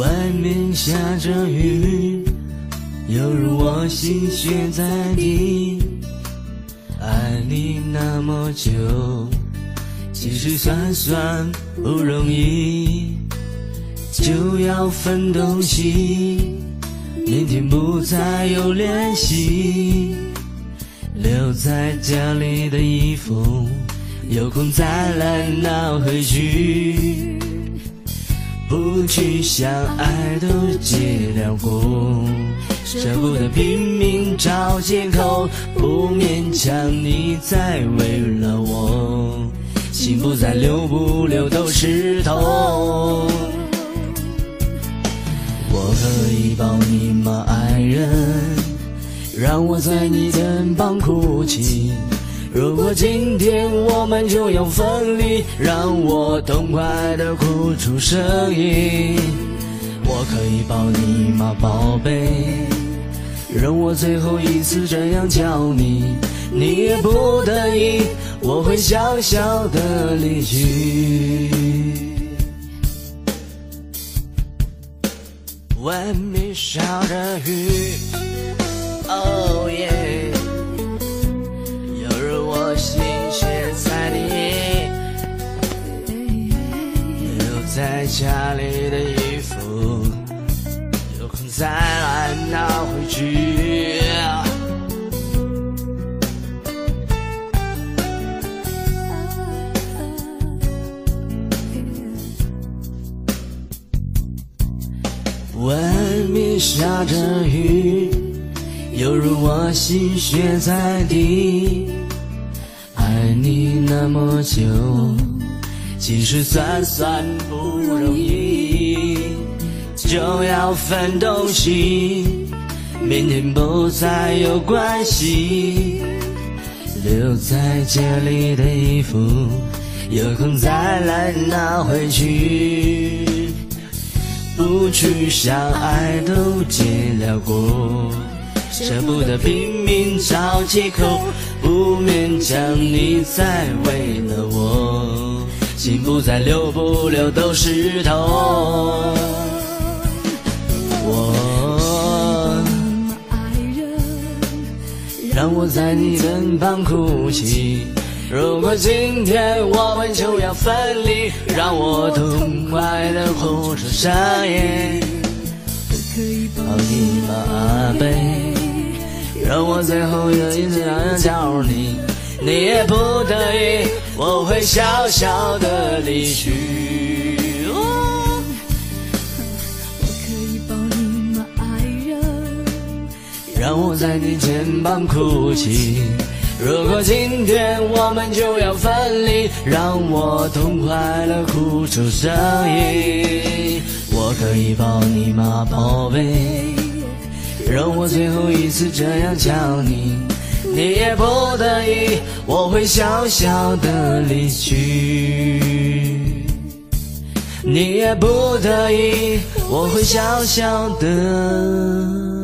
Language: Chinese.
外面下着雨，犹如我心血在滴。爱你那么久，其实算算不容易，就要分东西。明天不再有联系，留在家里的衣服，有空再来拿回去。不去想，爱都结了果，舍不得拼命找借口，不勉强你再为了我，心不再留不留都是痛。我可以抱你吗，爱人？让我在你肩膀哭泣。如果今天我们就要分离，让我痛快的哭出声音。我可以抱你吗，宝贝？让我最后一次这样叫你，你也不得已，我会笑笑的离去。外面下着雨在家里的衣服，有空再来拿回去。外面下着雨，犹如我心血在滴。爱你那么久。其实算算不容易，就要分东西。明天不再有关系，留在家里的衣服，有空再来拿回去。不去想，爱都结了果，舍不得拼命找借口，不勉强你再为了我。心不在留不留都是痛。我爱人让我在你身旁哭泣。如果今天我们就要分离，让我痛快的哭出声音。抱你吗，阿贝？让我最后一次这样叫你，你也不得已。我会笑笑的离去。我可以抱你吗，爱人？让我在你肩膀哭泣。如果今天我们就要分离，让我痛快的哭出声音。我可以抱你吗，宝贝？让我最后一次这样叫你。你也不得已，我会小小的离去。你也不得已，我会小小的。